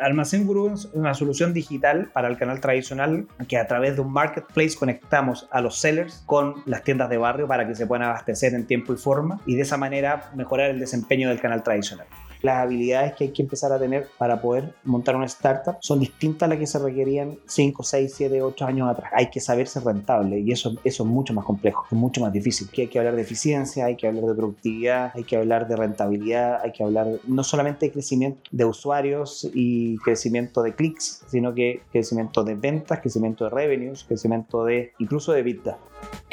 Almacén Gurú es una solución digital para el canal tradicional que a través de un marketplace conectamos a los sellers con las tiendas de barrio para que se puedan abastecer en tiempo y forma y de esa manera mejorar el desempeño del canal tradicional las habilidades que hay que empezar a tener para poder montar una startup son distintas a las que se requerían 5, 6, 7, 8 años atrás. Hay que saber ser rentable y eso, es mucho más complejo, es mucho más difícil. Hay que hablar de eficiencia, hay que hablar de productividad, hay que hablar de rentabilidad, hay que hablar no solamente de crecimiento de usuarios y crecimiento de clics, sino que crecimiento de ventas, crecimiento de revenues, crecimiento de incluso de vida.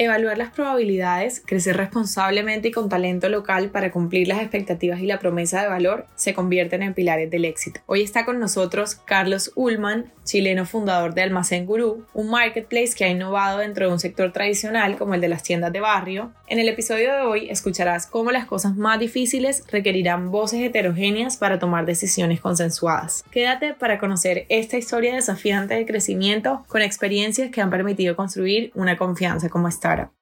Evaluar las probabilidades, crecer responsablemente y con talento local para cumplir las expectativas y la promesa de valor se convierten en pilares del éxito. Hoy está con nosotros Carlos Ullman, chileno fundador de Almacén Gurú, un marketplace que ha innovado dentro de un sector tradicional como el de las tiendas de barrio. En el episodio de hoy escucharás cómo las cosas más difíciles requerirán voces heterogéneas para tomar decisiones consensuadas. Quédate para conocer esta historia desafiante de crecimiento con experiencias que han permitido construir una confianza como startup.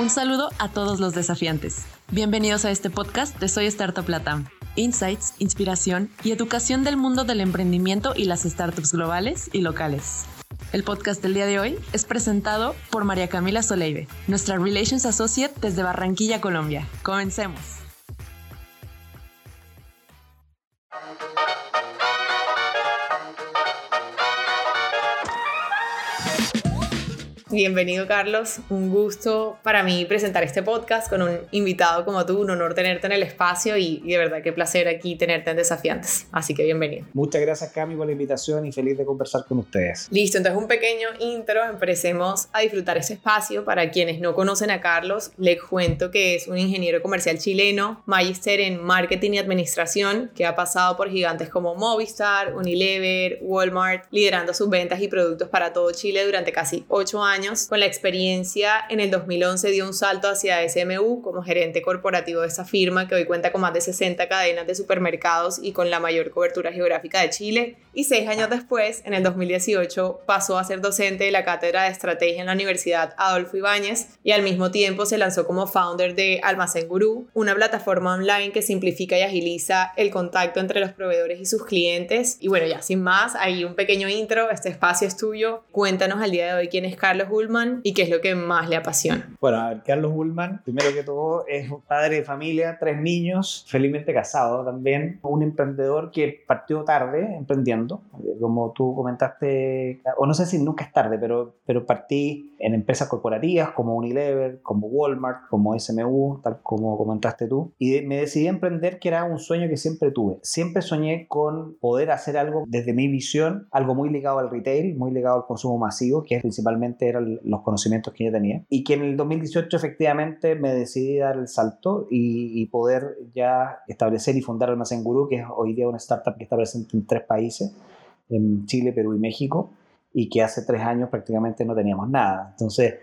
Un saludo a todos los desafiantes. Bienvenidos a este podcast de Soy Startup Latam. Insights, inspiración y educación del mundo del emprendimiento y las startups globales y locales. El podcast del día de hoy es presentado por María Camila Soleive, nuestra Relations Associate desde Barranquilla, Colombia. Comencemos. Bienvenido Carlos, un gusto para mí presentar este podcast con un invitado como tú, un honor tenerte en el espacio y, de verdad qué placer aquí tenerte en Desafiantes, así que bienvenido. Muchas gracias Cami por la invitación y feliz de conversar con ustedes. Listo, entonces un pequeño intro, empecemos a disfrutar este espacio. Para quienes no conocen a Carlos, les cuento que es un ingeniero comercial chileno, magister en marketing y administración, que ha pasado por gigantes como Movistar, Unilever, Walmart, liderando sus ventas y productos para todo Chile durante casi ocho años con la experiencia, en el 2011 dio un salto hacia SMU como gerente corporativo de esta firma que hoy cuenta con más de 60 cadenas de supermercados y con la mayor cobertura geográfica de Chile. Y seis años después, en el 2018, pasó a ser docente de la cátedra de estrategia en la Universidad Adolfo Ibáñez y al mismo tiempo se lanzó como founder de Almacén Gurú, una plataforma online que simplifica y agiliza el contacto entre los proveedores y sus clientes. Y bueno, ya sin más, ahí un pequeño intro, este espacio es tuyo. Cuéntanos al día de hoy quién es Carlos Ullman y qué es lo que más le apasiona. Bueno, a ver, Carlos Ullman, primero que todo, es un padre de familia, tres niños, felizmente casado también, un emprendedor que partió tarde emprendiendo, como tú comentaste, o no sé si nunca es tarde, pero, pero partí en empresas corporativas como Unilever, como Walmart, como SMU, tal como comentaste tú, y me decidí a emprender que era un sueño que siempre tuve. Siempre soñé con poder hacer algo desde mi visión, algo muy ligado al retail, muy ligado al consumo masivo, que principalmente era los conocimientos que yo tenía. Y que en el 2018 efectivamente me decidí dar el salto y, poder ya establecer y fundar Almacén Gurú, que es hoy día una startup que está presente en tres países, en Chile, Perú y México, y que hace tres años prácticamente no teníamos nada. Entonces,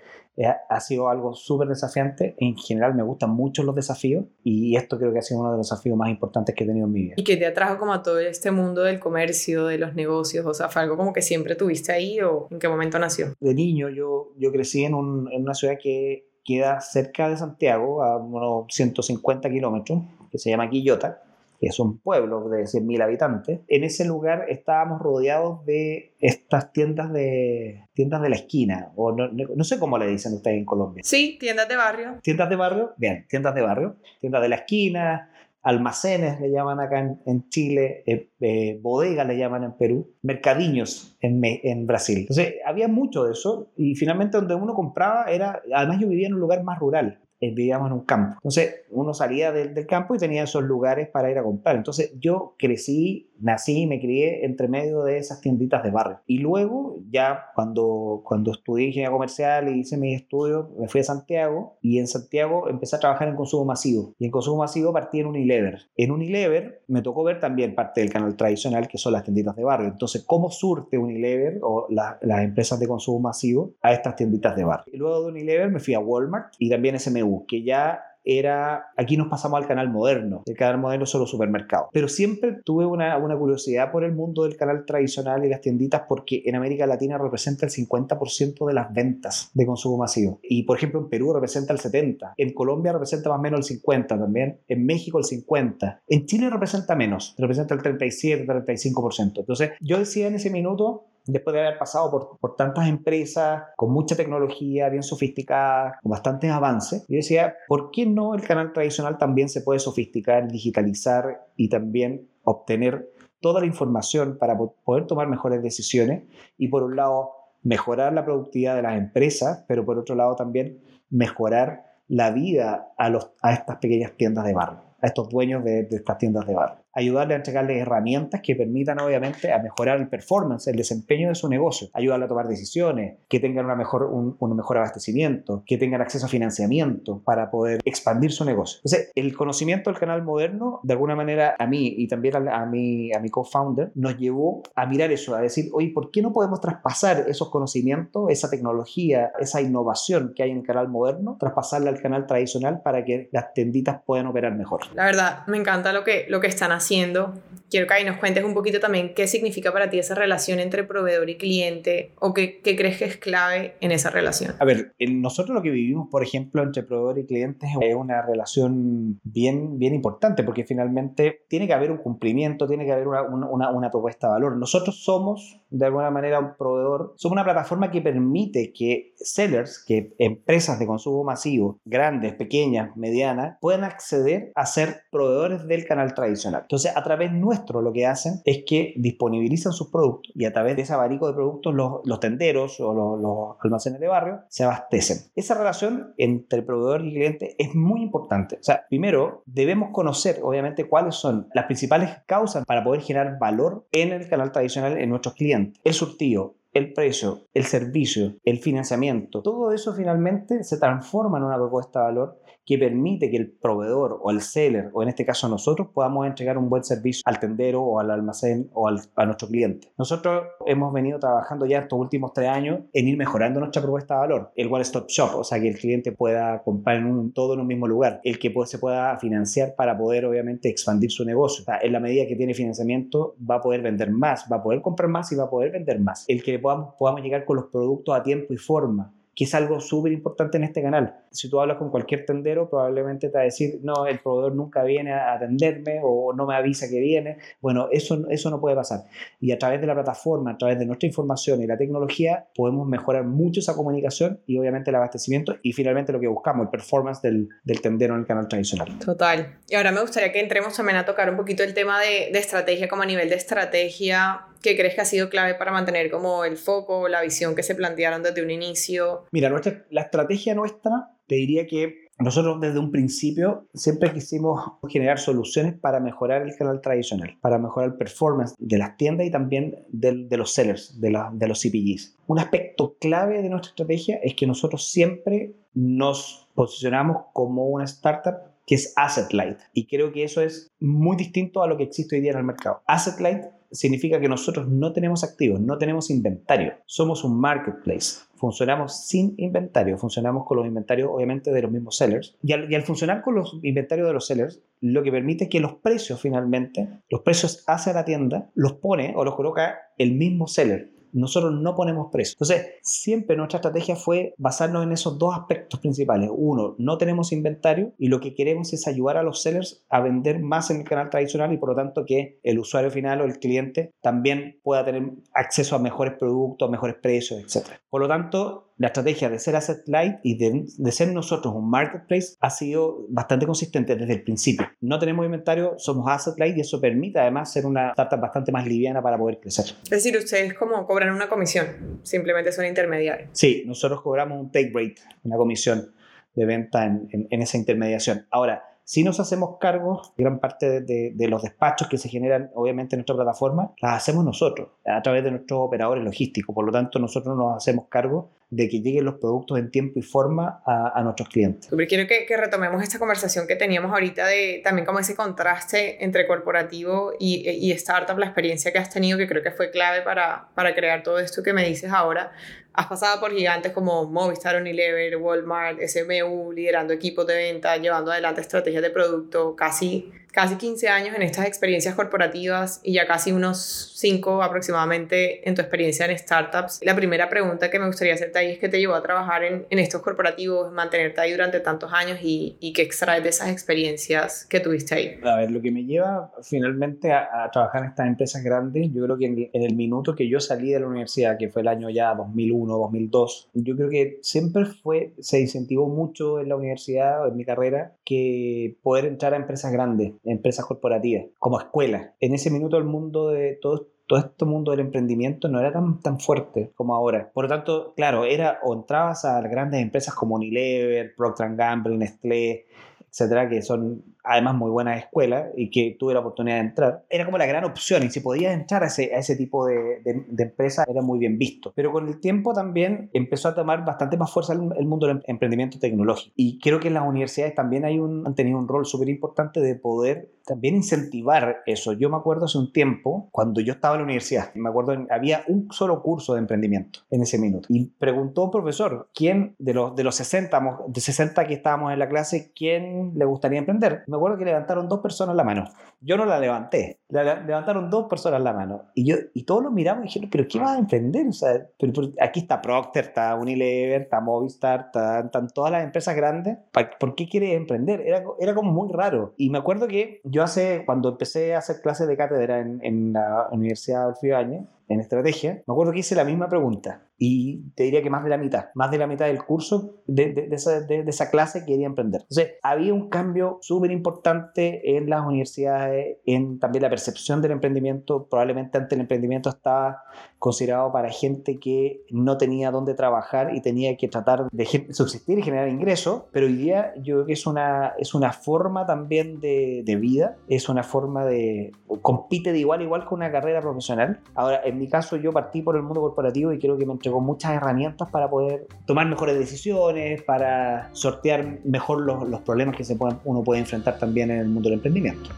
ha sido algo súper desafiante. En general me gustan mucho los desafíos y esto creo que ha sido uno de los desafíos más importantes que he tenido en mi vida. ¿Y qué te atrajo como a todo este mundo del comercio, de los negocios? O sea, ¿fue algo como que siempre tuviste ahí o en qué momento nació? De niño yo, yo crecí en, un, en una ciudad que queda cerca de Santiago, a unos 150 kilómetros, que se llama Quillota que es un pueblo de 100.000 habitantes, en ese lugar estábamos rodeados de estas tiendas de, tiendas de la esquina, o no, no, sé cómo le dicen ustedes en Colombia. Sí, tiendas de barrio. Tiendas de barrio, bien, tiendas de barrio, tiendas de la esquina, almacenes le llaman acá en, Chile, eh, eh, bodegas le llaman en Perú, mercadiños en, en, Brasil. Entonces había mucho de eso y finalmente donde uno compraba era, además yo vivía en un lugar más rural, vivíamos en un campo. Entonces uno salía del, del, campo y tenía esos lugares para ir a comprar. Entonces yo crecí nací y me crié entre medio de esas tienditas de barrio. Y luego, ya cuando, cuando estudié ingeniería comercial y hice mis estudios, me fui a Santiago y en Santiago empecé a trabajar en consumo masivo. Y en consumo masivo partí en Unilever. En Unilever me tocó ver también parte del canal tradicional que son las tienditas de barrio. Entonces, ¿cómo surte Unilever o las empresas de consumo masivo a estas tienditas de barrio? Y luego de Unilever me fui a Walmart y también SMU, que ya era, aquí nos pasamos al canal moderno. El canal moderno son los supermercados. Pero siempre tuve una, una curiosidad por el mundo del canal tradicional y las tienditas porque en América Latina representa el 50% de las ventas de consumo masivo. Y por ejemplo en Perú representa el 70%. En Colombia representa más o menos el 50% también. En México el 50%. En Chile representa menos. Representa el 37, 35%. Entonces yo decía en ese minuto después de haber pasado por, tantas empresas con mucha tecnología, bien sofisticada, con bastantes avances, yo decía, ¿por qué no el canal tradicional también se puede sofisticar, digitalizar y también obtener toda la información para poder tomar mejores decisiones y por un lado mejorar la productividad de las empresas, pero por otro lado también mejorar la vida a estas pequeñas tiendas de barrio, a estos dueños de, de estas tiendas de barrio ayudarle a entregarle herramientas que permitan obviamente a mejorar el performance, el desempeño de su negocio, ayudarle a tomar decisiones, que tengan una mejor, un, mejor abastecimiento, que tengan acceso a financiamiento para poder expandir su negocio. Entonces, el conocimiento del canal moderno, de alguna manera a mí y también a, mi, a mi co-founder, nos llevó a mirar eso, a decir, oye, ¿por qué no podemos traspasar esos conocimientos, esa tecnología, esa innovación que hay en el canal moderno, traspasarla al canal tradicional para que las tenditas puedan operar mejor? La verdad, me encanta lo que, lo que están haciendo haciendo. Quiero que ahí nos cuentes un poquito también qué significa para ti esa relación entre proveedor y cliente o qué, crees que es clave en esa relación. A ver, nosotros lo que vivimos, por ejemplo, entre proveedor y cliente es una relación bien, bien importante porque finalmente tiene que haber un cumplimiento, tiene que haber una, una, una propuesta de valor. Nosotros somos, de alguna manera, un proveedor, somos una plataforma que permite que sellers, que empresas de consumo masivo, grandes, pequeñas, medianas, puedan acceder a ser proveedores del canal tradicional. Entonces, a través nuestro lo que hacen es que disponibilizan sus productos y a través de ese abanico de productos los, tenderos o los, almacenes de barrio se abastecen. Esa relación entre proveedor y cliente es muy importante. O sea, primero debemos conocer, obviamente, cuáles son las principales causas para poder generar valor en el canal tradicional en nuestros clientes. El surtido, el precio, el servicio, el financiamiento, todo eso finalmente se transforma en una propuesta de valor que permite que el proveedor o el seller, o en este caso nosotros, podamos entregar un buen servicio al tendero o al almacén o a nuestro cliente. Nosotros hemos venido trabajando ya estos últimos tres años en ir mejorando nuestra propuesta de valor. El One Stop Shop, o sea, que el cliente pueda comprar en un, todo en un mismo lugar. El que se pueda financiar para poder, obviamente, expandir su negocio. O sea, en la medida que tiene financiamiento, va a poder vender más, va a poder comprar más y va a poder vender más. El que podamos, podamos llegar con los productos a tiempo y forma que es algo súper importante en este canal. Si tú hablas con cualquier tendero, probablemente te va a decir, no, el proveedor nunca viene a atenderme o no me avisa que viene. Bueno, eso, eso no puede pasar. Y a través de la plataforma, a través de nuestra información y la tecnología, podemos mejorar mucho esa comunicación y obviamente el abastecimiento y finalmente lo que buscamos, el performance del, del tendero en el canal tradicional. Total. Y ahora me gustaría que entremos también a tocar un poquito el tema de, de estrategia, como a nivel de estrategia ¿Qué crees que ha sido clave para mantener como el foco, la visión que se plantearon desde un inicio? Mira, nuestra, la estrategia nuestra, te diría que nosotros desde un principio siempre quisimos generar soluciones para mejorar el canal tradicional, para mejorar el performance de las tiendas y también de, de los sellers, de, la, de los CPGs. Un aspecto clave de nuestra estrategia es que nosotros siempre nos posicionamos como una startup que es asset light. Y creo que eso es muy distinto a lo que existe hoy día en el mercado. Asset light significa que nosotros no tenemos activos, no tenemos inventario. Somos un marketplace. Funcionamos sin inventario, funcionamos con los inventarios obviamente de los mismos sellers. Y al, funcionar con los inventarios de los sellers, lo que permite que los precios finalmente, los precios hacia la tienda, los pone o los coloca el mismo seller nosotros no ponemos precio. Entonces, siempre nuestra estrategia fue basarnos en esos dos aspectos principales. Uno, no tenemos inventario y lo que queremos es ayudar a los sellers a vender más en el canal tradicional y por lo tanto que el usuario final o el cliente también pueda tener acceso a mejores productos, mejores precios, etc. Por lo tanto, la estrategia de ser asset light y de, de, ser nosotros un marketplace ha sido bastante consistente desde el principio. No tenemos inventario, somos asset light y eso permite además ser una startup bastante más liviana para poder crecer. Es decir, ustedes como cobran una comisión, simplemente son intermediarios. Sí, nosotros cobramos un take rate, una comisión de venta en, en, en esa intermediación. Ahora, si nos hacemos cargo, gran parte de, de, los despachos que se generan obviamente en nuestra plataforma, las hacemos nosotros, a través de nuestros operadores logísticos. Por lo tanto, nosotros nos hacemos cargo de que lleguen los productos en tiempo y forma a, nuestros clientes. Super, quiero que, que, retomemos esta conversación que teníamos ahorita de también como ese contraste entre corporativo y, y startup, la experiencia que has tenido, que creo que fue clave para, para crear todo esto que me dices ahora. Has pasado por gigantes como Movistar, Unilever, Walmart, SMU, liderando equipos de venta, llevando adelante estrategias de producto, casi casi 15 años en estas experiencias corporativas y ya casi unos 5 aproximadamente en tu experiencia en startups. La primera pregunta que me gustaría hacerte ahí es qué te llevó a trabajar en, en estos corporativos, mantenerte ahí durante tantos años y, y qué extraes de esas experiencias que tuviste ahí. A ver, lo que me lleva finalmente a, trabajar en estas empresas grandes, yo creo que en, en, el minuto que yo salí de la universidad, que fue el año ya 2001, 2002, yo creo que siempre fue, se incentivó mucho en la universidad, en mi carrera, que poder entrar a empresas grandes empresas corporativas, como escuela. En ese minuto el mundo de todo, todo este mundo del emprendimiento no era tan, tan fuerte como ahora. Por lo tanto, claro, era o entrabas a grandes empresas como Unilever, Procter Gamble, Nestlé, etcétera, que son además muy buenas escuelas y que tuve la oportunidad de entrar, era como la gran opción y si podías entrar a ese, a ese tipo de, de, empresa era muy bien visto. Pero con el tiempo también empezó a tomar bastante más fuerza el, mundo del emprendimiento tecnológico y creo que en las universidades también hay un, han tenido un rol súper importante de poder también incentivar eso. Yo me acuerdo hace un tiempo, cuando yo estaba en la universidad, me acuerdo, había un solo curso de emprendimiento en ese minuto y preguntó un profesor, ¿quién de los, de los 60, de 60 que estábamos en la clase, quién le gustaría emprender? Me acuerdo que levantaron dos personas la mano. Yo no la levanté, levantaron dos personas la mano. Y, yo, y todos los miramos y dijeron, ¿pero qué vas a emprender? O sea, pero, aquí está Procter, está Unilever, está Movistar, están todas las empresas grandes. ¿Por qué quieres emprender? Era, era como muy raro. Y me acuerdo que yo hace, cuando empecé a hacer clases de cátedra en, en la Universidad Adolfo Ibañez, en estrategia, me acuerdo que hice la misma pregunta y te diría que más de la mitad, más de la mitad del curso de, de, esa, de, esa, clase quería emprender. Entonces, había un cambio súper importante en las universidades, en también la percepción del emprendimiento. Probablemente antes el emprendimiento estaba considerado para gente que no tenía dónde trabajar y tenía que tratar de subsistir y generar ingresos, pero hoy día yo creo que es una, es una forma también de, de vida, es una forma de... compite de igual a igual con una carrera profesional. Ahora, en mi caso yo partí por el mundo corporativo y creo que me entregó muchas herramientas para poder tomar mejores decisiones, para sortear mejor los, los problemas que se pueden, uno puede enfrentar también en el mundo del emprendimiento.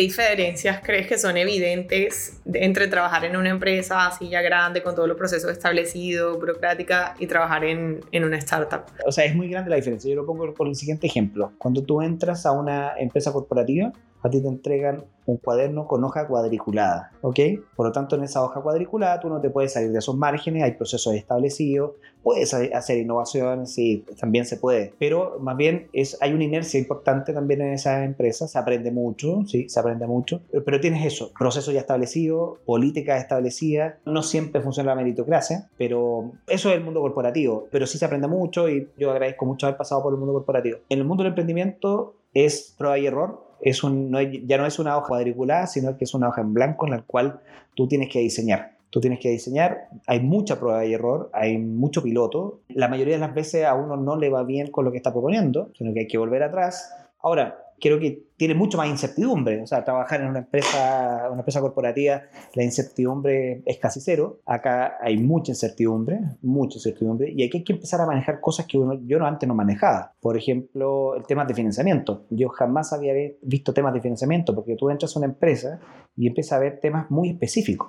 Diferencias crees que son evidentes entre trabajar en una empresa así ya grande, con todos los procesos establecidos, burocrática, y trabajar en, en, una startup? O sea, es muy grande la diferencia. Yo lo pongo por el siguiente ejemplo. Cuando tú entras a una empresa corporativa, a ti te entregan un cuaderno con hoja cuadriculada, ¿ok? Por lo tanto, en esa hoja cuadriculada tú no te puedes salir de esos márgenes, hay procesos establecidos, puedes hacer innovación, sí, también se puede, pero más bien es, hay una inercia importante también en esa empresa, se aprende mucho, sí, se aprende mucho, pero tienes eso, procesos ya establecidos, políticas establecidas, no siempre funciona la meritocracia, pero eso es el mundo corporativo, pero sí se aprende mucho y yo agradezco mucho haber pasado por el mundo corporativo. En el mundo del emprendimiento es prueba y error, es un, ya no es una hoja cuadriculada, sino que es una hoja en blanco en la cual tú tienes que diseñar. Tú tienes que diseñar, hay mucha prueba y error, hay mucho piloto. La mayoría de las veces a uno no le va bien con lo que está proponiendo, sino que hay que volver atrás. Ahora, creo que tiene mucho más incertidumbre. O sea, trabajar en una empresa, una empresa corporativa, la incertidumbre es casi cero. Acá hay mucha incertidumbre, mucha incertidumbre, y aquí hay que empezar a manejar cosas que uno, yo no, antes no manejaba. Por ejemplo, el tema de financiamiento. Yo jamás había visto temas de financiamiento, porque tú entras a una empresa y empiezas a ver temas muy específicos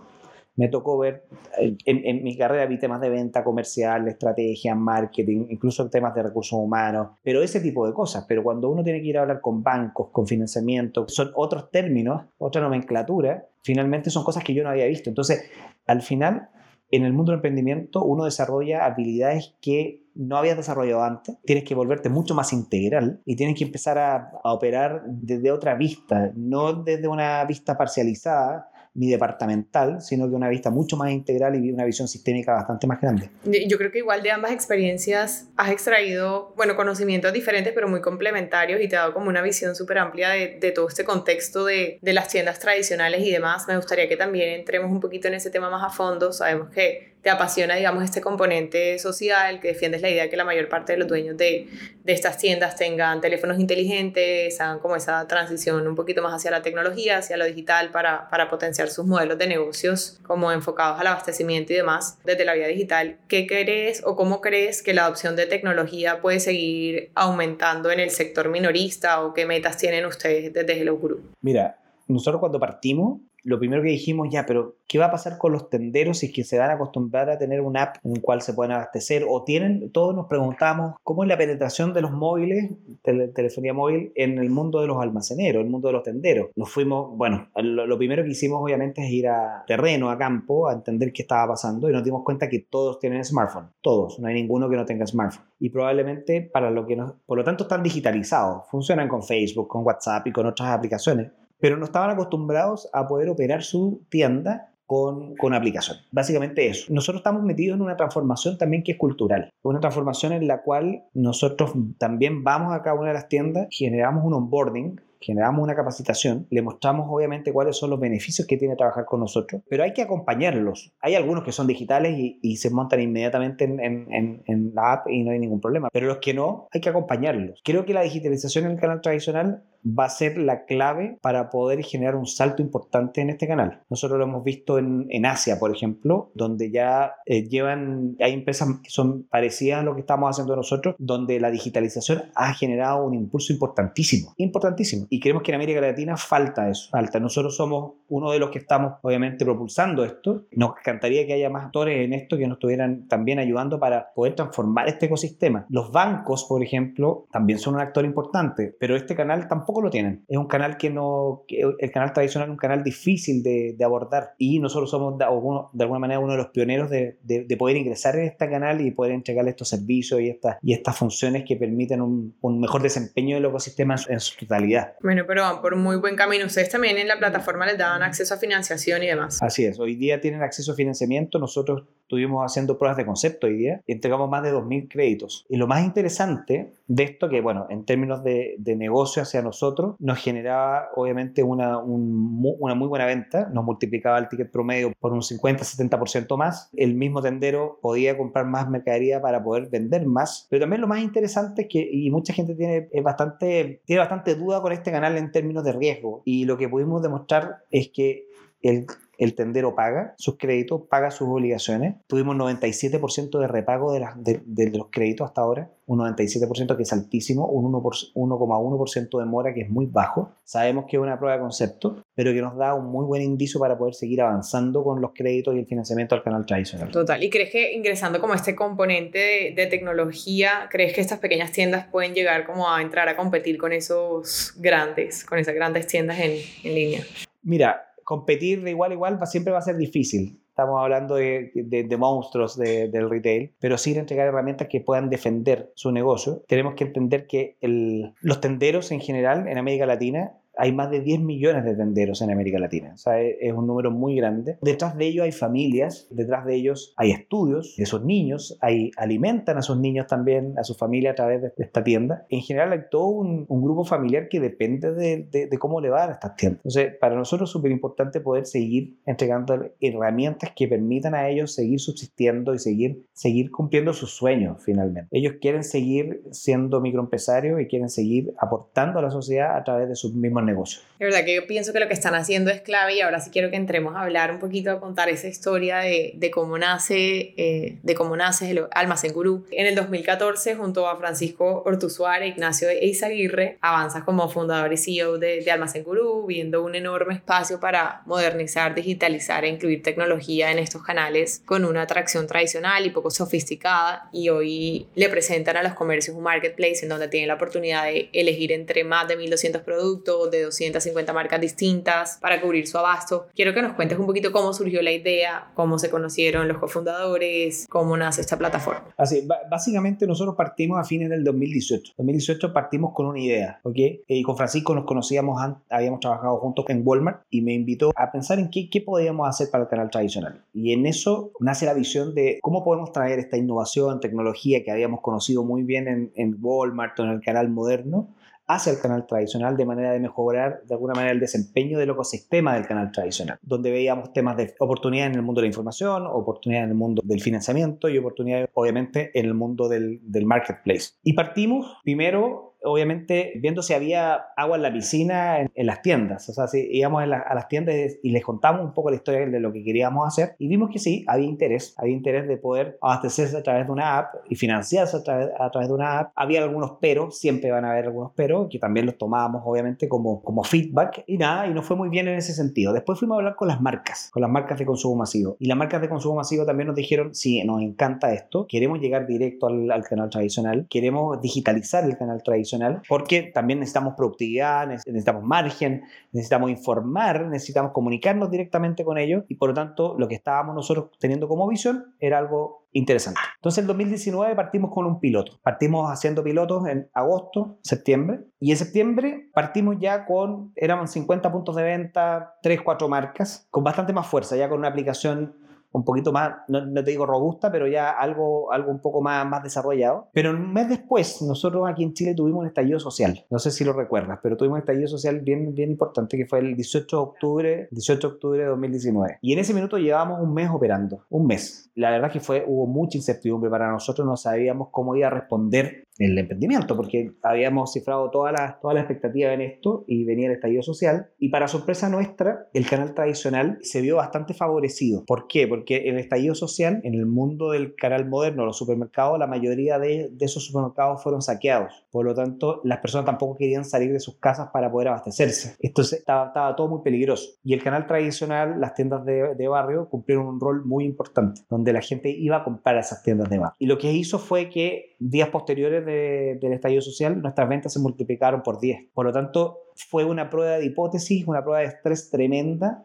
me tocó ver, en, en, mi carrera vi temas de venta comercial, estrategia, marketing, incluso temas de recursos humanos, pero ese tipo de cosas. Pero cuando uno tiene que ir a hablar con bancos, con financiamiento, son otros términos, otra nomenclatura, finalmente son cosas que yo no había visto. Entonces, al final, en el mundo del emprendimiento, uno desarrolla habilidades que no habías desarrollado antes, tienes que volverte mucho más integral y tienes que empezar a operar desde otra vista, no desde una vista parcializada, ni departamental, sino que una vista mucho más integral y una visión sistémica bastante más grande. Yo creo que igual de ambas experiencias has extraído, bueno, conocimientos diferentes pero muy complementarios y te ha dado como una visión súper amplia de, de, todo este contexto de, de las tiendas tradicionales y demás. Me gustaría que también entremos un poquito en ese tema más a fondo. Sabemos que te apasiona, digamos, este componente social, que defiendes la idea de que la mayor parte de los dueños de, de estas tiendas tengan teléfonos inteligentes, hagan como esa transición un poquito más hacia la tecnología, hacia lo digital, para, para potenciar sus modelos de negocios como enfocados al abastecimiento y demás desde la vía digital. ¿Qué crees o cómo crees que la adopción de tecnología puede seguir aumentando en el sector minorista o qué metas tienen ustedes desde Hello Group? Mira, nosotros cuando partimos lo primero que dijimos, ya, pero ¿qué va a pasar con los tenderos si es que se van a acostumbrar a tener una app en la cual se pueden abastecer? O tienen, todos nos preguntamos, ¿cómo es la penetración de los móviles, de telefonía móvil, en el mundo de los almaceneros, el mundo de los tenderos? Nos fuimos, bueno, lo, primero que hicimos obviamente es ir a terreno, a campo, a entender qué estaba pasando y nos dimos cuenta que todos tienen smartphone, todos, no hay ninguno que no tenga smartphone. Y probablemente para lo que nos, por lo tanto están digitalizados, funcionan con Facebook, con WhatsApp y con otras aplicaciones pero no estaban acostumbrados a poder operar su tienda con, con aplicación. Básicamente eso. Nosotros estamos metidos en una transformación también que es cultural. Una transformación en la cual nosotros también vamos a cada una de las tiendas, generamos un onboarding generamos una capacitación, le mostramos obviamente cuáles son los beneficios que tiene trabajar con nosotros, pero hay que acompañarlos. Hay algunos que son digitales y, se montan inmediatamente en, en, la app y no hay ningún problema, pero los que no, hay que acompañarlos. Creo que la digitalización en el canal tradicional va a ser la clave para poder generar un salto importante en este canal. Nosotros lo hemos visto en, en Asia, por ejemplo, donde ya eh, llevan, hay empresas que son parecidas a lo que estamos haciendo nosotros, donde la digitalización ha generado un impulso importantísimo, importantísimo. Y creemos que en América Latina falta eso, falta. Nosotros somos uno de los que estamos obviamente propulsando esto. Nos encantaría que haya más actores en esto que nos estuvieran también ayudando para poder transformar este ecosistema. Los bancos, por ejemplo, también son un actor importante, pero este canal tampoco lo tienen. Es un canal que no, el canal tradicional es un canal difícil de, abordar y nosotros somos de, de, alguna manera uno de los pioneros de, de, poder ingresar en este canal y poder entregarle estos servicios y estas, y estas funciones que permiten un, un mejor desempeño del ecosistema en su totalidad. Bueno, pero van por muy buen camino. Ustedes también en la plataforma les dan acceso a financiación y demás. Así es, hoy día tienen acceso a financiamiento. Nosotros estuvimos haciendo pruebas de concepto hoy día y entregamos más de 2.000 créditos. Y lo más interesante de esto, que bueno, en términos de, de negocio hacia nosotros, nos generaba obviamente una, una muy buena venta, nos multiplicaba el ticket promedio por un 50-70% más, el mismo tendero podía comprar más mercadería para poder vender más, pero también lo más interesante es que, y mucha gente tiene, es bastante, tiene bastante duda con este canal en términos de riesgo, y lo que pudimos demostrar es que el el tendero paga sus créditos, paga sus obligaciones. Tuvimos 97% de repago de, de, los créditos hasta ahora, un 97% que es altísimo, un 1,1% de mora que es muy bajo. Sabemos que es una prueba de concepto, pero que nos da un muy buen indicio para poder seguir avanzando con los créditos y el financiamiento al canal tradicional. Total. ¿Y crees que ingresando como este componente de, tecnología, crees que estas pequeñas tiendas pueden llegar como a entrar a competir con esos grandes, con esas grandes tiendas en, en línea? Mira, competir de igual a igual siempre va a ser difícil. Estamos hablando de, monstruos del retail, pero sí entregar herramientas que puedan defender su negocio. Tenemos que entender que los tenderos en general en América Latina hay más de 10 millones de tenderos en América Latina. O sea, es un número muy grande. Detrás de ellos hay familias, detrás de ellos hay estudios de esos niños, hay, alimentan a sus niños también, a su familia a través de esta tienda. En general hay todo un, grupo familiar que depende de, de, cómo le van a estas tiendas. Entonces, para nosotros es súper importante poder seguir entregando herramientas que permitan a ellos seguir subsistiendo y seguir, seguir cumpliendo sus sueños finalmente. Ellos quieren seguir siendo microempresarios y quieren seguir aportando a la sociedad a través de sus mismos negocio. De verdad que yo pienso que lo que están haciendo es clave y ahora sí quiero que entremos a hablar un poquito, a contar esa historia de, de cómo nace, eh, de cómo nace el Almacén Gurú. En el 2014, junto a Francisco Ortuzuara e Ignacio Eizaguirre, avanzas como fundador y CEO de, de Almacén Gurú, viendo un enorme espacio para modernizar, digitalizar e incluir tecnología en estos canales con una atracción tradicional y poco sofisticada y hoy le presentan a los comercios un marketplace en donde tienen la oportunidad de elegir entre más de 1200 productos, de 250 marcas distintas para cubrir su abasto. Quiero que nos cuentes un poquito cómo surgió la idea, cómo se conocieron los cofundadores, cómo nace esta plataforma. Así, básicamente nosotros partimos a fines del 2018. 2018 partimos con una idea, ¿ok? Eh, y con Francisco nos conocíamos, habíamos trabajado juntos en Walmart y me invitó a pensar en qué, qué podíamos hacer para el canal tradicional. Y en eso nace la visión de cómo podemos traer esta innovación, tecnología que habíamos conocido muy bien en, en Walmart o en el canal moderno hacia el canal tradicional de manera de mejorar de alguna manera el desempeño del ecosistema del canal tradicional, donde veíamos temas de oportunidades en el mundo de la información, oportunidades en el mundo del financiamiento y oportunidades obviamente en el mundo del, del marketplace. Y partimos primero obviamente viendo si había agua en la piscina en, las tiendas. O sea, si íbamos a las tiendas y les contamos un poco la historia de lo que queríamos hacer y vimos que sí, había interés, había interés de poder abastecerse a través de una app y financiarse a través, a través de una app. Había algunos pero, siempre van a haber algunos pero, que también los tomábamos obviamente como, como feedback y nada, y nos fue muy bien en ese sentido. Después fuimos a hablar con las marcas, con las marcas de consumo masivo. Y las marcas de consumo masivo también nos dijeron, sí, nos encanta esto, queremos llegar directo al, al canal tradicional, queremos digitalizar el canal tradicional porque también necesitamos productividad, necesitamos margen, necesitamos informar, necesitamos comunicarnos directamente con ellos y por lo tanto lo que estábamos nosotros teniendo como visión era algo interesante. Entonces en 2019 partimos con un piloto. Partimos haciendo pilotos en agosto, septiembre y en septiembre partimos ya con, eran 50 puntos de venta, 3, 4 marcas, con bastante más fuerza, ya con una aplicación un poquito más, no, te digo robusta, pero ya algo, algo un poco más, más desarrollado. Pero un mes después, nosotros aquí en Chile tuvimos un estallido social. No sé si lo recuerdas, pero tuvimos un estallido social bien, bien importante que fue el 18 de octubre, 18 de octubre de 2019. Y en ese minuto llevábamos un mes operando, un mes. La verdad que fue, hubo mucha incertidumbre para nosotros, no sabíamos cómo iba a responder el emprendimiento, porque habíamos cifrado toda la, toda la expectativa en esto y venía el estallido social. Y para sorpresa nuestra, el canal tradicional se vio bastante favorecido. ¿Por qué? Porque el estallido social, en el mundo del canal moderno, los supermercados, la mayoría de, de esos supermercados fueron saqueados. Por lo tanto, las personas tampoco querían salir de sus casas para poder abastecerse. Esto estaba, estaba todo muy peligroso. Y el canal tradicional, las tiendas de, de barrio, cumplieron un rol muy importante, donde la gente iba a comprar esas tiendas de barrio. Y lo que hizo fue que días posteriores del estallido social, nuestras ventas se multiplicaron por 10. Por lo tanto, fue una prueba de hipótesis, una prueba de estrés tremenda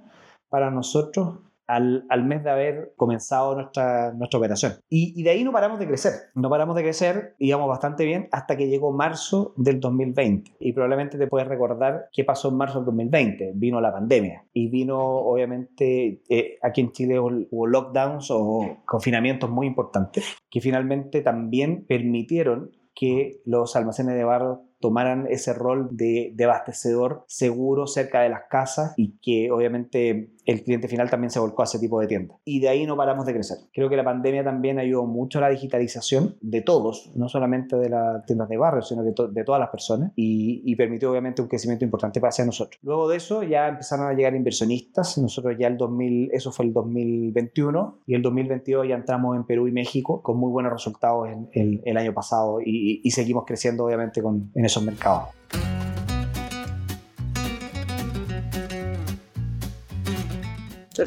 para nosotros al, al, mes de haber comenzado nuestra, nuestra operación. Y, y, de ahí no paramos de crecer, no paramos de crecer, íbamos bastante bien hasta que llegó marzo del 2020. Y probablemente te puedes recordar qué pasó en marzo del 2020. Vino la pandemia y vino, obviamente, eh, aquí en Chile hubo lockdowns o confinamientos muy importantes que finalmente también permitieron que los almacenes de barro tomaran ese rol de, de, abastecedor seguro cerca de las casas y que obviamente el cliente final también se volcó a ese tipo de tiendas. Y de ahí no paramos de crecer. Creo que la pandemia también ayudó mucho a la digitalización de todos, no solamente de las tiendas de barrio, sino de, de todas las personas y, y, permitió obviamente un crecimiento importante para hacia nosotros. Luego de eso ya empezaron a llegar inversionistas, nosotros ya el 2000, eso fue el 2021 y el 2022 ya entramos en Perú y México con muy buenos resultados en, el, el año pasado y, y, seguimos creciendo obviamente con, en esos mercados.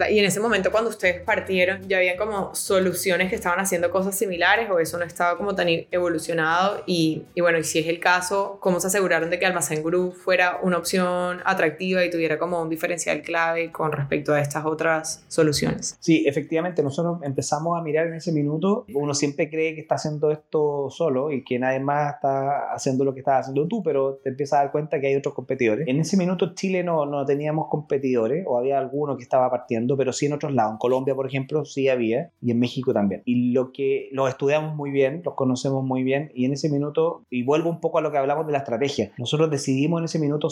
Y en ese momento cuando ustedes partieron, ¿ya habían como soluciones que estaban haciendo cosas similares o eso no estaba como tan evolucionado? Y, y bueno, y si es el caso, ¿cómo se aseguraron de que Almacén Group fuera una opción atractiva y tuviera como un diferencial clave con respecto a estas otras soluciones? Sí, efectivamente, nosotros empezamos a mirar en ese minuto, uno siempre cree que está haciendo esto solo y que nadie más está haciendo lo que estás haciendo tú, pero te empiezas a dar cuenta que hay otros competidores. En ese minuto Chile no, no teníamos competidores o había alguno que estaba partiendo pero sí en otros lados. En Colombia, por ejemplo, sí había y en México también. Y lo que los estudiamos muy bien, los conocemos muy bien y en ese minuto, y vuelvo un poco a lo que hablamos de la estrategia, nosotros decidimos en ese minuto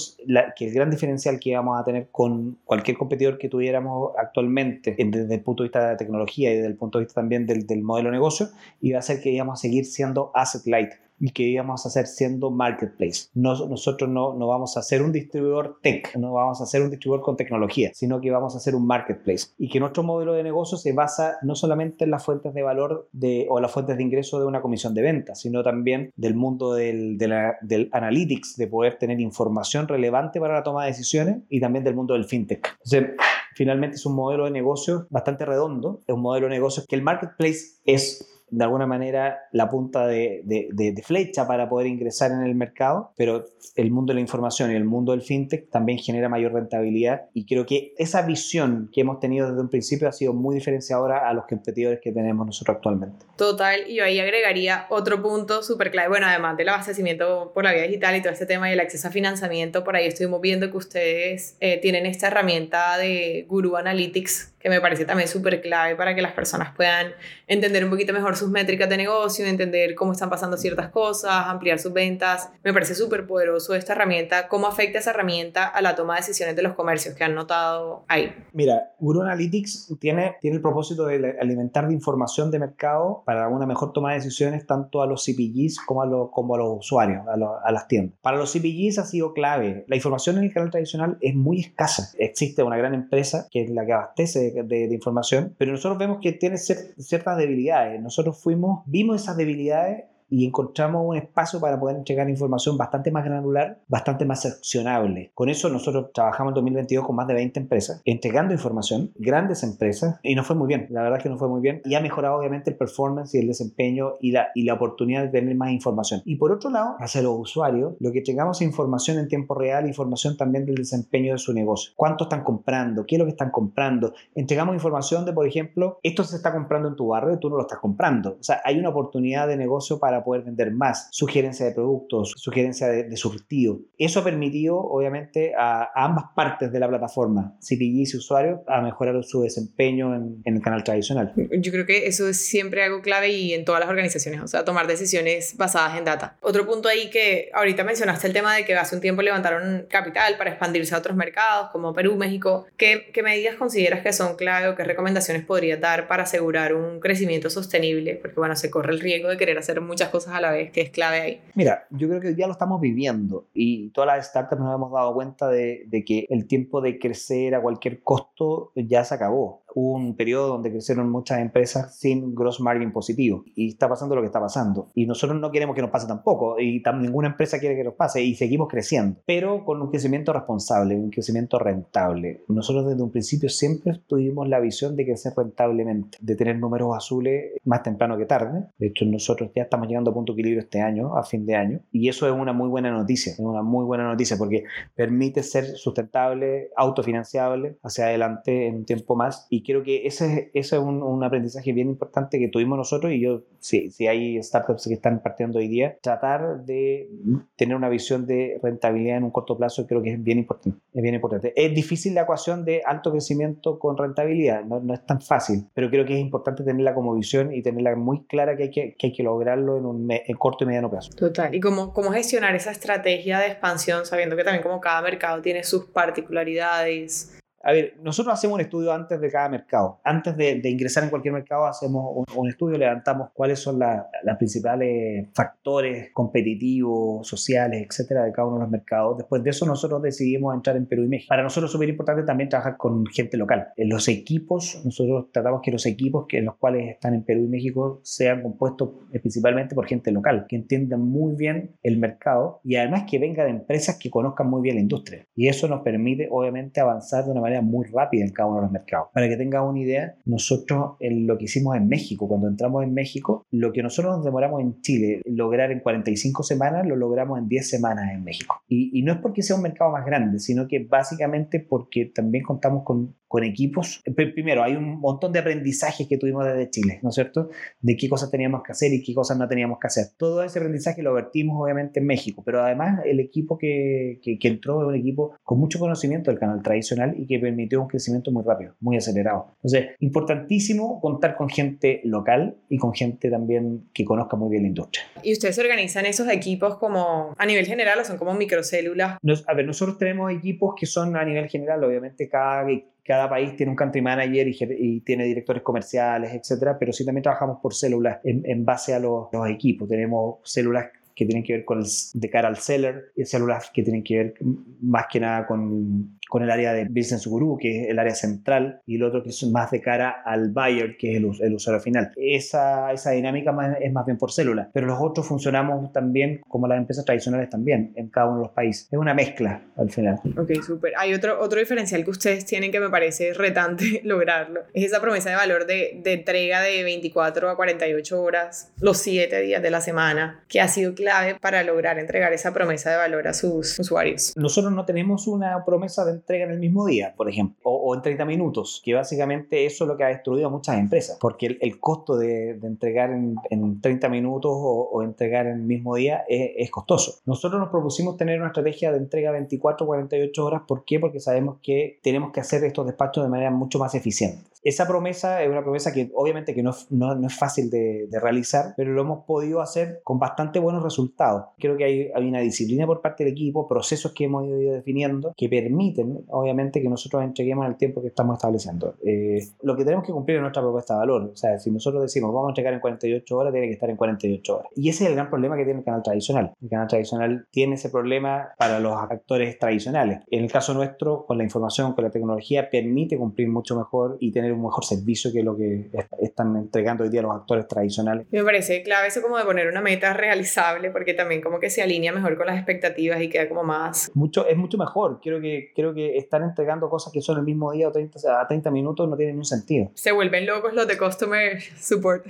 que el gran diferencial que íbamos a tener con cualquier competidor que tuviéramos actualmente, desde el punto de vista de la tecnología y desde el punto de vista también del, del modelo de negocio, iba a ser que íbamos a seguir siendo asset light y que íbamos a hacer siendo marketplace. nosotros no, no vamos a ser un distribuidor tech, no vamos a ser un distribuidor con tecnología, sino que vamos a ser un marketplace. Y que nuestro modelo de negocio se basa no solamente en las fuentes de valor de, o las fuentes de ingreso de una comisión de venta, sino también del mundo del, del analytics, de poder tener información relevante para la toma de decisiones y también del mundo del fintech. Entonces, finalmente es un modelo de negocio bastante redondo, es un modelo de negocio que el marketplace es de alguna manera la punta de, de, flecha para poder ingresar en el mercado, pero el mundo de la información y el mundo del fintech también genera mayor rentabilidad y creo que esa visión que hemos tenido desde un principio ha sido muy diferenciadora a los competidores que tenemos nosotros actualmente. Total, y ahí agregaría otro punto súper clave, bueno, además del abastecimiento por la vía digital y todo este tema y el acceso a financiamiento, por ahí estuvimos viendo que ustedes eh, tienen esta herramienta de Guru Analytics que me parece también súper clave para que las personas puedan entender un poquito mejor sus métricas de negocio, entender cómo están pasando ciertas cosas, ampliar sus ventas. Me parece súper poderoso esta herramienta, cómo afecta esa herramienta a la toma de decisiones de los comercios que han notado ahí. Mira, Guru Analytics tiene, tiene el propósito de alimentar de información de mercado para una mejor toma de decisiones tanto a los CPGs como a, los, como a los usuarios, a, a las tiendas. Para los CPGs ha sido clave. La información en el canal tradicional es muy escasa. Existe una gran empresa que es la que abastece de, información, pero nosotros vemos que tiene ciertas debilidades. Nosotros fuimos, vimos esas debilidades y encontramos un espacio para poder entregar información bastante más granular, bastante más accionable. Con eso nosotros trabajamos en 2022 con más de 20 empresas, entregando información, grandes empresas, y nos fue muy bien, la verdad es que nos fue muy bien, y ha mejorado obviamente el performance y el desempeño y la, y la oportunidad de tener más información. Y por otro lado, hacia los usuarios, lo que entregamos es información en tiempo real, información también del desempeño de su negocio. ¿Cuánto están comprando? ¿Qué es lo que están comprando? Entregamos información de, por ejemplo, esto se está comprando en tu barrio y tú no lo estás comprando. O sea, hay una oportunidad de negocio para poder vender más, sugerencia de productos, sugerencia de, de surtido. Eso ha permitido, obviamente, a, ambas partes de la plataforma, CPG y usuarios, a mejorar su desempeño en, el canal tradicional. Yo creo que eso es siempre algo clave y en todas las organizaciones, o sea, tomar decisiones basadas en data. Otro punto ahí que ahorita mencionaste el tema de que hace un tiempo levantaron capital para expandirse a otros mercados como Perú, México. ¿Qué, qué medidas consideras que son clave o qué recomendaciones podrías dar para asegurar un crecimiento sostenible? Porque, bueno, se corre el riesgo de querer hacer muchas cosas a la vez, que es clave ahí? Mira, yo creo que ya lo estamos viviendo y todas las startups nos hemos dado cuenta de que el tiempo de crecer a cualquier costo ya se acabó hubo un periodo donde crecieron muchas empresas sin gross margin positivo y está pasando lo que está pasando. Y nosotros no queremos que nos pase tampoco y ninguna empresa quiere que nos pase y seguimos creciendo, pero con un crecimiento responsable, un crecimiento rentable. Nosotros desde un principio siempre tuvimos la visión de crecer rentablemente, de tener números azules más temprano que tarde. De hecho, nosotros ya estamos llegando a punto equilibrio este año, a fin de año, y eso es una muy buena noticia, es una muy buena noticia porque permite ser sustentable, autofinanciable hacia adelante en un tiempo más y creo que ese, ese es un, un, aprendizaje bien importante que tuvimos nosotros y yo, si, si hay startups que están partiendo hoy día, tratar de tener una visión de rentabilidad en un corto plazo creo que es bien importante. Es, bien importante. es difícil la ecuación de alto crecimiento con rentabilidad, no, no, es tan fácil, pero creo que es importante tenerla como visión y tenerla muy clara que hay que, que, hay que lograrlo en un en corto y mediano plazo. Total. ¿Y cómo, cómo gestionar esa estrategia de expansión sabiendo que también como cada mercado tiene sus particularidades? A ver, nosotros hacemos un estudio antes de cada mercado. Antes de, ingresar en cualquier mercado, hacemos un, estudio, levantamos cuáles son los principales factores competitivos, sociales, etcétera, de cada uno de los mercados. Después de eso, nosotros decidimos entrar en Perú y México. Para nosotros es súper importante también trabajar con gente local. En los equipos, nosotros tratamos que los equipos que, los cuales están en Perú y México sean compuestos principalmente por gente local, que entiendan muy bien el mercado y además que venga de empresas que conozcan muy bien la industria. Y eso nos permite, obviamente, avanzar de una manera muy rápida en cada uno de los mercados. Para que tengas una idea, nosotros lo que hicimos en México, cuando entramos en México, lo que nosotros nos demoramos en Chile lograr en 45 semanas, lo logramos en 10 semanas en México. Y, y no es porque sea un mercado más grande, sino que básicamente porque también contamos con con equipos. Primero, hay un montón de aprendizajes que tuvimos desde Chile, ¿no es cierto? De qué cosas teníamos que hacer y qué cosas no teníamos que hacer. Todo ese aprendizaje lo vertimos obviamente en México, pero además el equipo que, que, entró es un equipo con mucho conocimiento del canal tradicional y que permitió un crecimiento muy rápido, muy acelerado. Entonces, importantísimo contar con gente local y con gente también que conozca muy bien la industria. ¿Y ustedes organizan esos equipos como a nivel general o son como microcélulas? a ver, nosotros tenemos equipos que son a nivel general, obviamente cada cada país tiene un country manager y, tiene directores comerciales, etcétera, pero sí también trabajamos por células en, base a los, equipos. Tenemos células que tienen que ver con el, de cara al seller y células que tienen que ver más que nada con con el área de Business Guru, que es el área central, y el otro que es más de cara al buyer, que es el, usuario final. Esa, esa dinámica es más bien por célula, pero los otros funcionamos también como las empresas tradicionales también, en cada uno de los países. Es una mezcla al final. Ok, súper. Hay otro, otro diferencial que ustedes tienen que me parece retante lograrlo. Es esa promesa de valor de, de entrega de 24 a 48 horas, los 7 días de la semana, que ha sido clave para lograr entregar esa promesa de valor a sus usuarios. Nosotros no tenemos una promesa de entrega en el mismo día, por ejemplo, o, en 30 minutos, que básicamente eso es lo que ha destruido a muchas empresas, porque el, costo de, entregar en, 30 minutos o, entregar en el mismo día es, costoso. Nosotros nos propusimos tener una estrategia de entrega 24 48 horas, ¿por qué? Porque sabemos que tenemos que hacer estos despachos de manera mucho más eficiente. Esa promesa es una promesa que obviamente que no, no, no es fácil de, de, realizar, pero lo hemos podido hacer con bastante buenos resultados. Creo que hay, hay una disciplina por parte del equipo, procesos que hemos ido definiendo que permiten, obviamente, que nosotros entreguemos el tiempo que estamos estableciendo. Eh, lo que tenemos que cumplir es nuestra propuesta de valor. O sea, si nosotros decimos vamos a entregar en 48 horas, tiene que estar en 48 horas. Y ese es el gran problema que tiene el canal tradicional. El canal tradicional tiene ese problema para los actores tradicionales. En el caso nuestro, con la información, con la tecnología, permite cumplir mucho mejor y tener un mejor servicio que lo que están entregando hoy día los actores tradicionales. Me parece clave eso como de poner una meta realizable, porque también como que se alinea mejor con las expectativas y queda como más... Mucho, es mucho mejor. Creo que, creo que están entregando cosas que son el mismo día o 30, a 30 minutos no tiene ningún sentido. Se vuelven locos los de Customer Support.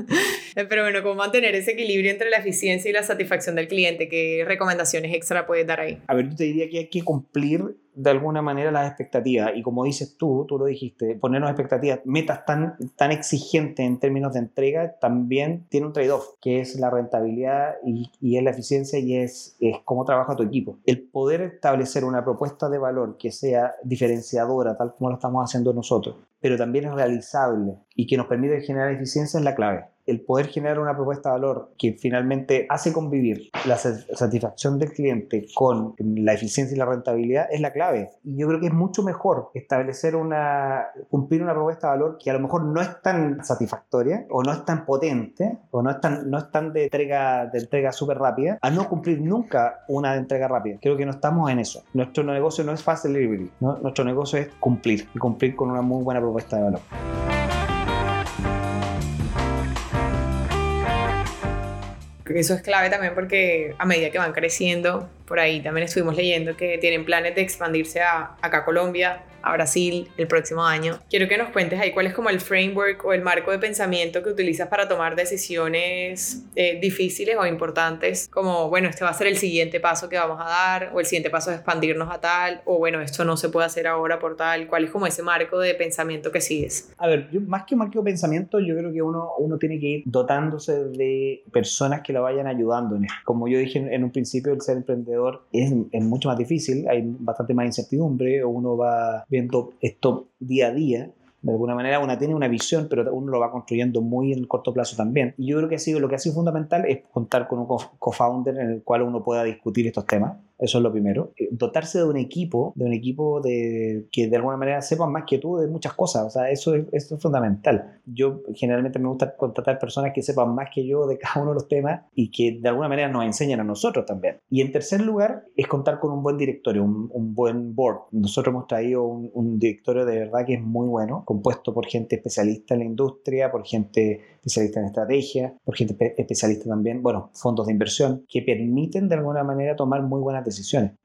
Pero bueno, ¿cómo mantener ese equilibrio entre la eficiencia y la satisfacción del cliente? ¿Qué recomendaciones extra puedes dar ahí? A ver, yo te diría que hay que cumplir de alguna manera las expectativas. Y como dices tú, tú lo dijiste, ponernos expectativas, metas tan, tan exigentes en términos de entrega, también tiene un trade-off, que es la rentabilidad y, y, es la eficiencia y es, es cómo trabaja tu equipo. El poder establecer una propuesta de valor que sea diferenciadora, tal como lo estamos haciendo nosotros, pero también es realizable y que nos permite generar eficiencia es la clave el poder generar una propuesta de valor que finalmente hace convivir la satisfacción del cliente con la eficiencia y la rentabilidad es la clave. Y yo creo que es mucho mejor establecer una, cumplir una propuesta de valor que a lo mejor no es tan satisfactoria o no es tan potente o no es tan, no es tan de entrega, de entrega súper rápida, a no cumplir nunca una entrega rápida. Creo que no estamos en eso. Nuestro negocio no es fast delivery, ¿no? nuestro negocio es cumplir y cumplir con una muy buena propuesta de valor. Eso es clave también porque a medida que van creciendo, por ahí también estuvimos leyendo que tienen planes de expandirse a acá a Colombia, a Brasil el próximo año. Quiero que nos cuentes ahí cuál es como el framework o el marco de pensamiento que utilizas para tomar decisiones eh, difíciles o importantes, como, bueno, este va a ser el siguiente paso que vamos a dar, o el siguiente paso es expandirnos a tal, o bueno, esto no se puede hacer ahora por tal. ¿Cuál es como ese marco de pensamiento que sigues? A ver, yo, más que un marco de pensamiento, yo creo que uno, uno tiene que ir dotándose de personas que lo vayan ayudando. Como yo dije en, un principio, el ser emprendedor es, es mucho más difícil, hay bastante más incertidumbre, uno va viendo esto día a día. De alguna manera una tiene una visión, pero uno lo va construyendo muy en corto plazo también. Y yo creo que ha sido, lo que ha sido fundamental es contar con un co-founder en el cual uno pueda discutir estos temas eso es lo primero. Eh, dotarse de un equipo, de un equipo de, que de alguna manera sepan más que tú de muchas cosas. O sea, eso es, eso es fundamental. Yo generalmente me gusta contratar personas que sepan más que yo de cada uno de los temas y que de alguna manera nos enseñen a nosotros también. Y en tercer lugar, es contar con un buen directorio, un, un buen board. Nosotros hemos traído un, un directorio de verdad que es muy bueno, compuesto por gente especialista en la industria, por gente especialista en estrategia, por gente especialista también, bueno, fondos de inversión, que permiten de alguna manera tomar muy buenas decisiones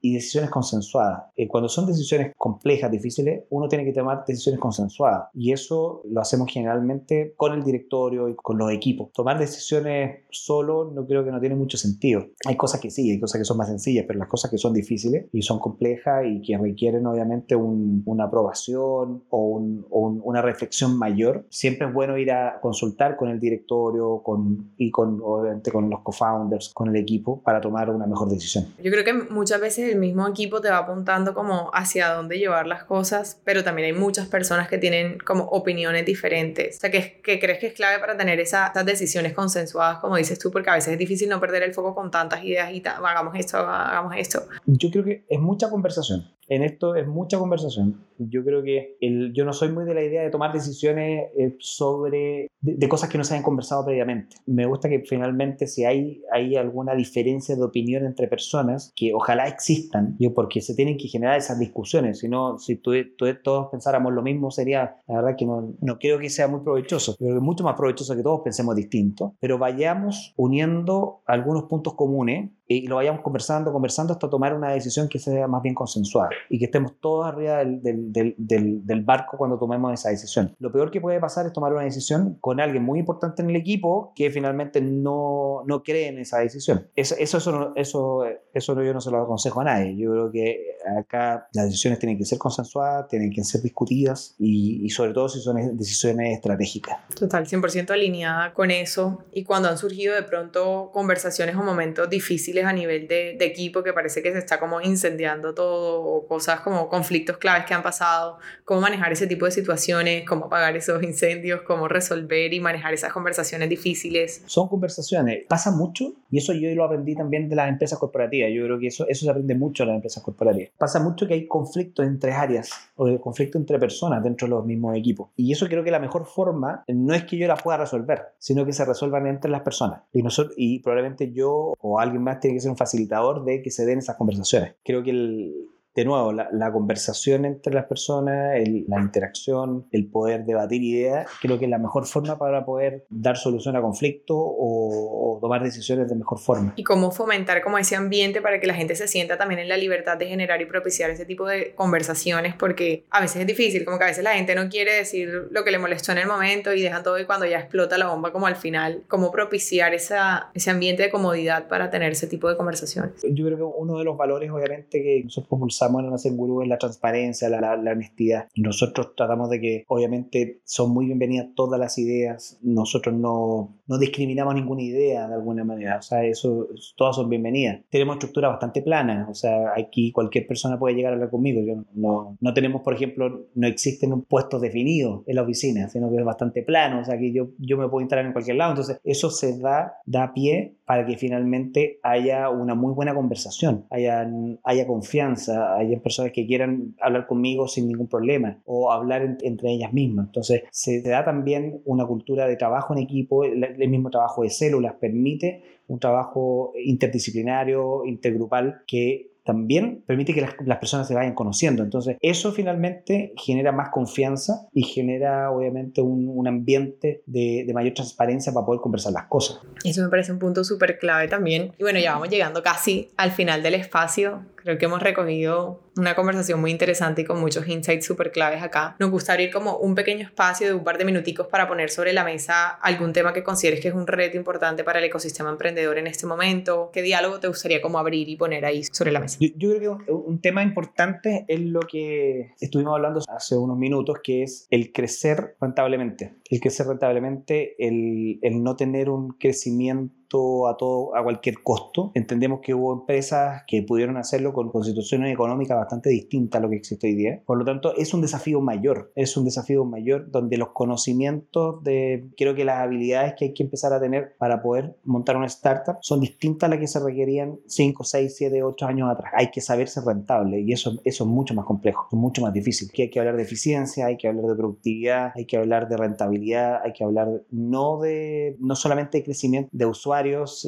y decisiones consensuadas. Eh, cuando son decisiones complejas, difíciles, uno tiene que tomar decisiones consensuadas y eso lo hacemos generalmente con el directorio y con los equipos. Tomar decisiones solo no creo que no tiene mucho sentido. Hay cosas que sí, hay cosas que son más sencillas, pero las cosas que son difíciles y son complejas y que requieren obviamente una aprobación o, o una reflexión mayor, siempre es bueno ir a consultar con el directorio con, y con obviamente con los co-founders, con el equipo para tomar una mejor decisión. Yo creo que muchas veces el mismo equipo te va apuntando como hacia dónde llevar las cosas, pero también hay muchas personas que tienen como opiniones diferentes. O sea, que, que crees que es clave para tener esas, decisiones consensuadas, como dices tú, porque a veces es difícil no perder el foco con tantas ideas y hagamos esto, hagamos esto. Yo creo que es mucha conversación en esto es mucha conversación. Yo creo que el, yo no soy muy de la idea de tomar decisiones eh, sobre de, cosas que no se hayan conversado previamente. Me gusta que finalmente si hay, hay alguna diferencia de opinión entre personas, que ojalá existan, yo porque se tienen que generar esas discusiones. Si no, si tú, todos pensáramos lo mismo, sería, la verdad que no, no creo que sea muy provechoso. Yo creo que es mucho más provechoso que todos pensemos distinto, pero vayamos uniendo algunos puntos comunes y lo vayamos conversando, conversando hasta tomar una decisión que sea más bien consensuada y que estemos todos arriba del, del, del, del, barco cuando tomemos esa decisión. Lo peor que puede pasar es tomar una decisión con alguien muy importante en el equipo que finalmente no, no cree en esa decisión. Eso, eso, eso, eso, eso yo no se lo aconsejo a nadie. Yo creo que acá las decisiones tienen que ser consensuadas, tienen que ser discutidas y, y sobre todo si son decisiones estratégicas. Total, 100% alineada con eso. Y cuando han surgido de pronto conversaciones o momentos difíciles difíciles a nivel de, de, equipo, que parece que se está como incendiando todo, o cosas como conflictos claves que han pasado, cómo manejar ese tipo de situaciones, cómo apagar esos incendios, cómo resolver y manejar esas conversaciones difíciles. Son conversaciones, pasa mucho, y eso yo lo aprendí también de las empresas corporativas, yo creo que eso, eso se aprende mucho en las empresas corporativas. Pasa mucho que hay conflictos entre áreas, o conflictos entre personas dentro de los mismos equipos, y eso creo que la mejor forma no es que yo la pueda resolver, sino que se resuelvan entre las personas. Y, nosotros, y probablemente yo o alguien más tiene que ser un facilitador de que se den esas conversaciones. Creo que el, de nuevo, la, conversación entre las personas, la interacción, el poder debatir ideas, creo que es la mejor forma para poder dar solución a conflictos o, tomar decisiones de mejor forma. Y cómo fomentar como ese ambiente para que la gente se sienta también en la libertad de generar y propiciar ese tipo de conversaciones, porque a veces es difícil, como que a veces la gente no quiere decir lo que le molestó en el momento y dejan todo y cuando ya explota la bomba como al final, cómo propiciar esa, ese ambiente de comodidad para tener ese tipo de conversaciones. Yo creo que uno de los valores obviamente que nosotros propulsamos bueno, en Gurú es la transparencia, la, la, honestidad. Nosotros tratamos de que, obviamente, son muy bienvenidas todas las ideas. Nosotros no, no discriminamos ninguna idea de alguna manera. O sea, eso, todas son bienvenidas. Tenemos estructura bastante plana. O sea, aquí cualquier persona puede llegar a hablar conmigo. Yo no, no tenemos, por ejemplo, no existen un puesto definido en la oficina, sino que es bastante plano. O sea, que yo, yo me puedo instalar en cualquier lado. Entonces, eso se da, da pie para que finalmente haya una muy buena conversación, haya, haya confianza, haya personas que quieran hablar conmigo sin ningún problema o hablar entre ellas mismas. Entonces, se da también una cultura de trabajo en equipo, el, el mismo trabajo de células permite un trabajo interdisciplinario, intergrupal, que también permite que las, personas se vayan conociendo. Entonces, eso finalmente genera más confianza y genera, obviamente, un, ambiente de, de, mayor transparencia para poder conversar las cosas. Eso me parece un punto súper clave también. Y bueno, ya vamos llegando casi al final del espacio. Creo que hemos recogido una conversación muy interesante y con muchos insights súper claves acá. Nos gusta abrir como un pequeño espacio de un par de minuticos para poner sobre la mesa algún tema que consideres que es un reto importante para el ecosistema emprendedor en este momento. ¿Qué diálogo te gustaría como abrir y poner ahí sobre la mesa? Yo, creo que un, tema importante es lo que estuvimos hablando hace unos minutos, que es el crecer rentablemente. El crecer rentablemente, el, el no tener un crecimiento a todo a cualquier costo. Entendemos que hubo empresas que pudieron hacerlo con constituciones económicas bastante distintas a lo que existe hoy día. Por lo tanto, es un desafío mayor, es un desafío mayor donde los conocimientos de, creo que las habilidades que hay que empezar a tener para poder montar una startup son distintas a las que se requerían 5, 6, 7, 8 años atrás. Hay que saber ser rentable y eso, eso es mucho más complejo, es mucho más difícil. Que hay que hablar de eficiencia, hay que hablar de productividad, hay que hablar de rentabilidad, hay que hablar no de no solamente de crecimiento de usuarios,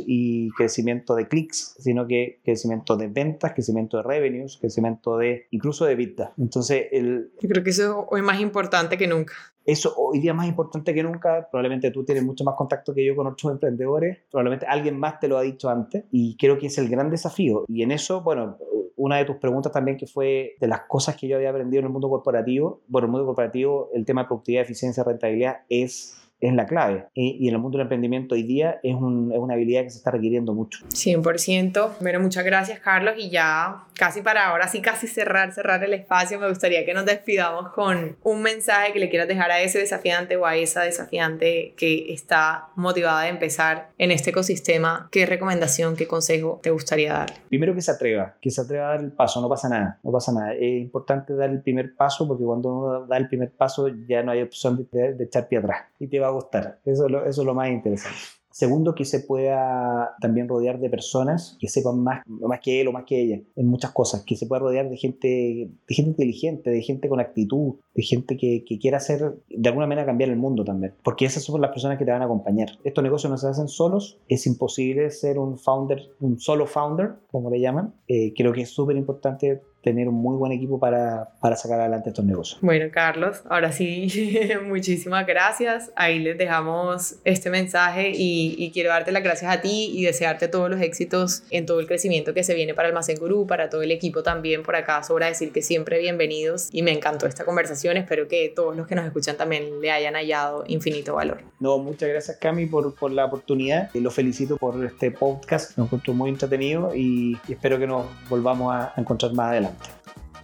y crecimiento de clics, sino que crecimiento de ventas, crecimiento de revenues, crecimiento de incluso de vida. Entonces, el... Yo creo que eso es hoy más importante que nunca. Eso hoy día más importante que nunca. Probablemente tú tienes mucho más contacto que yo con otros emprendedores. Probablemente alguien más te lo ha dicho antes. Y creo que es el gran desafío. Y en eso, bueno, una de tus preguntas también que fue de las cosas que yo había aprendido en el mundo corporativo. Bueno, en el mundo corporativo el tema de productividad, eficiencia, rentabilidad es es la clave. Y, en el mundo del emprendimiento hoy día es, una habilidad que se está requiriendo mucho. 100%. Bueno, muchas gracias Carlos y ya casi para ahora, sí casi cerrar, cerrar el espacio, me gustaría que nos despidamos con un mensaje que le quieras dejar a ese desafiante o a esa desafiante que está motivada a empezar en este ecosistema. ¿Qué recomendación, qué consejo te gustaría dar? Primero que se atreva, que se atreva a dar el paso, no pasa nada, no pasa nada. Es importante dar el primer paso porque cuando uno da el primer paso ya no hay opción de, de echar pie atrás y te va a gustar. Eso es lo, eso es lo más interesante. Segundo, que se pueda también rodear de personas que sepan más, más que él o más que ella en muchas cosas, que se pueda rodear de gente, de gente inteligente, de gente con actitud, de gente que, que quiera hacer, de alguna manera cambiar el mundo también, porque esas son las personas que te van a acompañar. Estos negocios no se hacen solos, es imposible ser un founder, un solo founder, como le llaman. Eh, creo que es súper importante tener un muy buen equipo para, para, sacar adelante estos negocios. Bueno, Carlos, ahora sí, muchísimas gracias. Ahí les dejamos este mensaje y, y, quiero darte las gracias a ti y desearte todos los éxitos en todo el crecimiento que se viene para Almacén Gurú, para todo el equipo también por acá. Sobra decir que siempre bienvenidos y me encantó esta conversación. Espero que todos los que nos escuchan también le hayan hallado infinito valor. No, muchas gracias Cami por, por la oportunidad. y Lo felicito por este podcast. Lo encuentro muy entretenido y, y espero que nos volvamos a encontrar más adelante.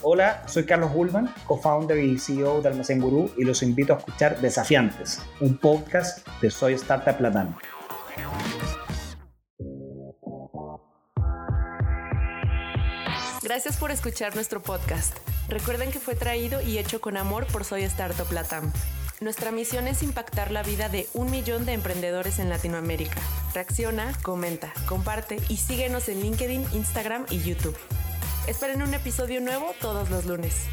Hola, soy Carlos Ullman, co-founder y CEO de Almacén Gurú y los invito a escuchar Desafiantes, un podcast de Soy Startup Platano. Gracias por escuchar nuestro podcast. Recuerden que fue traído y hecho con amor por Soy Startup Latam. Nuestra misión es impactar la vida de un millón de emprendedores en Latinoamérica. Reacciona, comenta, comparte y síguenos en LinkedIn, Instagram y YouTube. Esperen un episodio nuevo todos los lunes.